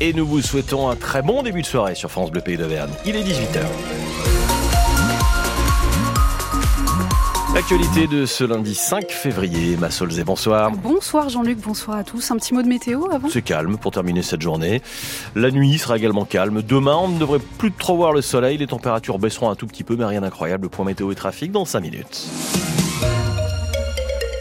Et nous vous souhaitons un très bon début de soirée sur France Bleu Pays d'Auvergne. Il est 18h. L'actualité de ce lundi 5 février, Massolzé, bonsoir. Bonsoir Jean-Luc, bonsoir à tous. Un petit mot de météo avant? C'est calme pour terminer cette journée. La nuit sera également calme. Demain, on ne devrait plus trop voir le soleil. Les températures baisseront un tout petit peu, mais rien d'incroyable. Point météo et trafic dans 5 minutes.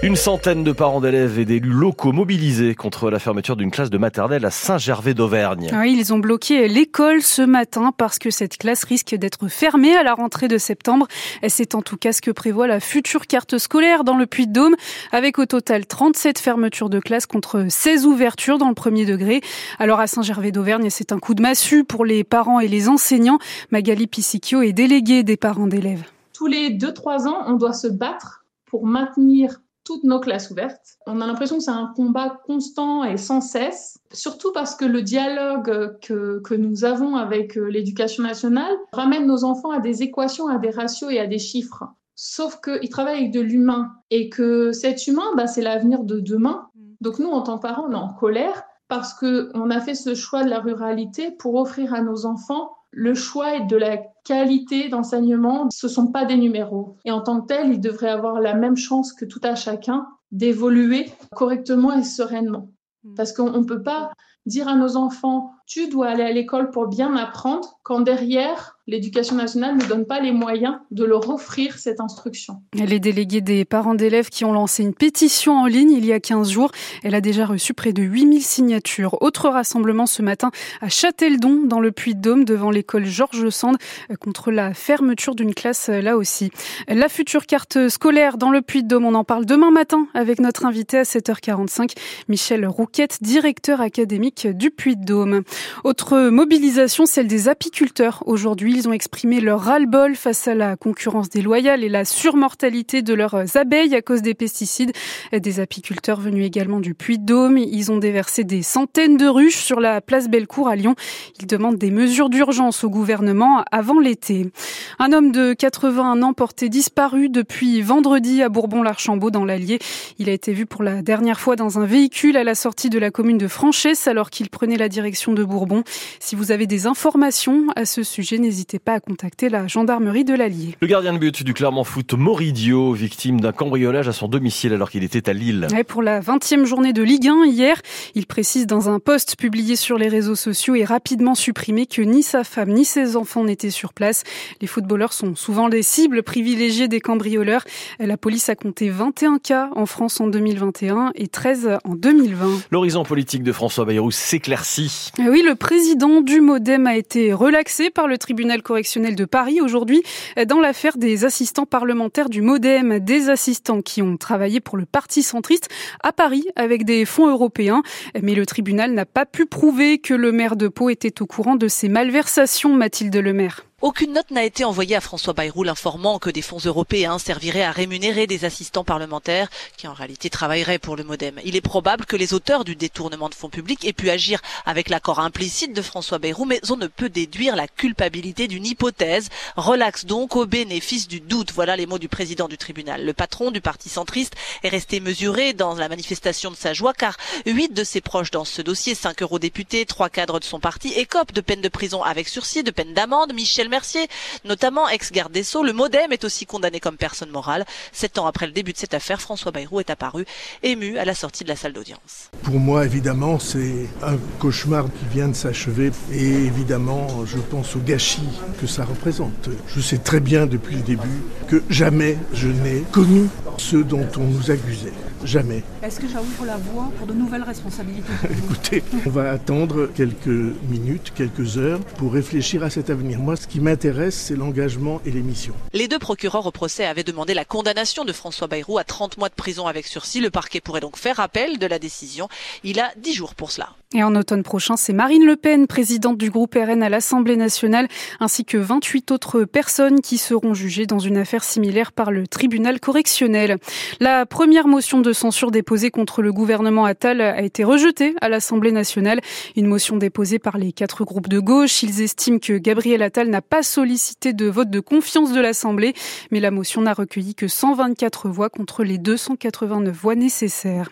Une centaine de parents d'élèves et d'élus locaux mobilisés contre la fermeture d'une classe de maternelle à Saint-Gervais d'Auvergne. Oui, ils ont bloqué l'école ce matin parce que cette classe risque d'être fermée à la rentrée de septembre. C'est en tout cas ce que prévoit la future carte scolaire dans le Puy-de-Dôme, avec au total 37 fermetures de classes contre 16 ouvertures dans le premier degré. Alors à Saint-Gervais d'Auvergne, c'est un coup de massue pour les parents et les enseignants. Magali Pisicchio est déléguée des parents d'élèves. Tous les 2-3 ans, on doit se battre pour maintenir toutes nos classes ouvertes. On a l'impression que c'est un combat constant et sans cesse, surtout parce que le dialogue que, que nous avons avec euh, l'éducation nationale ramène nos enfants à des équations, à des ratios et à des chiffres. Sauf qu'ils travaillent avec de l'humain et que cet humain, bah, c'est l'avenir de demain. Donc nous, en tant que parents, on est en colère parce qu'on a fait ce choix de la ruralité pour offrir à nos enfants le choix de la qualité d'enseignement, ce ne sont pas des numéros. Et en tant que tel, ils devraient avoir la même chance que tout à chacun d'évoluer correctement et sereinement. Mmh. Parce qu'on ne peut pas dire à nos enfants, tu dois aller à l'école pour bien apprendre, quand derrière, l'éducation nationale ne donne pas les moyens de leur offrir cette instruction. Les délégués des parents d'élèves qui ont lancé une pétition en ligne il y a 15 jours, elle a déjà reçu près de 8000 signatures. Autre rassemblement ce matin à Châteldon, dans le Puy-de-Dôme, devant l'école Georges Sand, contre la fermeture d'une classe là aussi. La future carte scolaire dans le Puy-de-Dôme, on en parle demain matin avec notre invité à 7h45, Michel Rouquette, directeur académique du Puy-de-Dôme. Autre mobilisation, celle des apiculteurs aujourd'hui ils ont exprimé leur ras-le-bol face à la concurrence déloyale et la surmortalité de leurs abeilles à cause des pesticides. Des apiculteurs venus également du Puy-de-Dôme. Ils ont déversé des centaines de ruches sur la place Bellecour à Lyon. Ils demandent des mesures d'urgence au gouvernement avant l'été. Un homme de 81 ans porté disparu depuis vendredi à Bourbon-l'Archambault dans l'Allier. Il a été vu pour la dernière fois dans un véhicule à la sortie de la commune de Franchesse alors qu'il prenait la direction de Bourbon. Si vous avez des informations à ce sujet, n'hésitez n'hésitez pas à contacter la gendarmerie de l'Allier. Le gardien de but du Clermont Foot, Moridio, victime d'un cambriolage à son domicile alors qu'il était à Lille. pour la 20e journée de Ligue 1 hier, il précise dans un post publié sur les réseaux sociaux et rapidement supprimé que ni sa femme ni ses enfants n'étaient sur place. Les footballeurs sont souvent les cibles privilégiées des cambrioleurs. La police a compté 21 cas en France en 2021 et 13 en 2020. L'horizon politique de François Bayrou s'éclaircit. Oui, le président du Modem a été relaxé par le tribunal correctionnel de Paris aujourd'hui dans l'affaire des assistants parlementaires du Modem, des assistants qui ont travaillé pour le Parti centriste à Paris avec des fonds européens. Mais le tribunal n'a pas pu prouver que le maire de Pau était au courant de ces malversations, Mathilde Lemaire. Aucune note n'a été envoyée à François Bayrou l'informant que des fonds européens serviraient à rémunérer des assistants parlementaires qui en réalité travailleraient pour le Modem. Il est probable que les auteurs du détournement de fonds publics aient pu agir avec l'accord implicite de François Bayrou, mais on ne peut déduire la culpabilité d'une hypothèse. Relaxe donc au bénéfice du doute. Voilà les mots du président du tribunal. Le patron du parti centriste est resté mesuré dans la manifestation de sa joie car huit de ses proches dans ce dossier, cinq eurodéputés, trois cadres de son parti, écopent de peine de prison avec sursis, de peine d'amende. Mercier, notamment ex-garde des Sceaux. Le Modem est aussi condamné comme personne morale. Sept ans après le début de cette affaire, François Bayrou est apparu ému à la sortie de la salle d'audience. Pour moi, évidemment, c'est un cauchemar qui vient de s'achever et évidemment, je pense au gâchis que ça représente. Je sais très bien depuis le début que jamais je n'ai connu ceux dont on nous accusait. Jamais. Est-ce que ça ouvre la voie pour de nouvelles responsabilités Écoutez, on va attendre quelques minutes, quelques heures pour réfléchir à cet avenir. Moi, ce qui m'intéresse, c'est l'engagement et les missions. Les deux procureurs au procès avaient demandé la condamnation de François Bayrou à 30 mois de prison avec sursis. Le parquet pourrait donc faire appel de la décision. Il a 10 jours pour cela. Et en automne prochain, c'est Marine Le Pen, présidente du groupe RN à l'Assemblée nationale, ainsi que 28 autres personnes qui seront jugées dans une affaire similaire par le tribunal correctionnel. La première motion de censure déposée contre le gouvernement Attal a été rejetée à l'Assemblée nationale. Une motion déposée par les quatre groupes de gauche. Ils estiment que Gabriel Attal n'a pas sollicité de vote de confiance de l'Assemblée, mais la motion n'a recueilli que 124 voix contre les 289 voix nécessaires.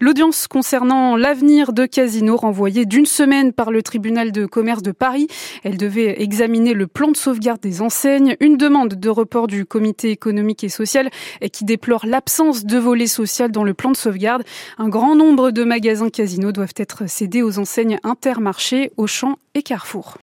L'audience concernant l'avenir de Casino renvoyée d'une semaine par le tribunal de commerce de Paris. Elle devait examiner le plan de sauvegarde des enseignes, une demande de report du comité économique et social qui déplore l'absence de volet social dans le plan de sauvegarde. Un grand nombre de magasins casinos doivent être cédés aux enseignes Intermarché, Auchan et Carrefour.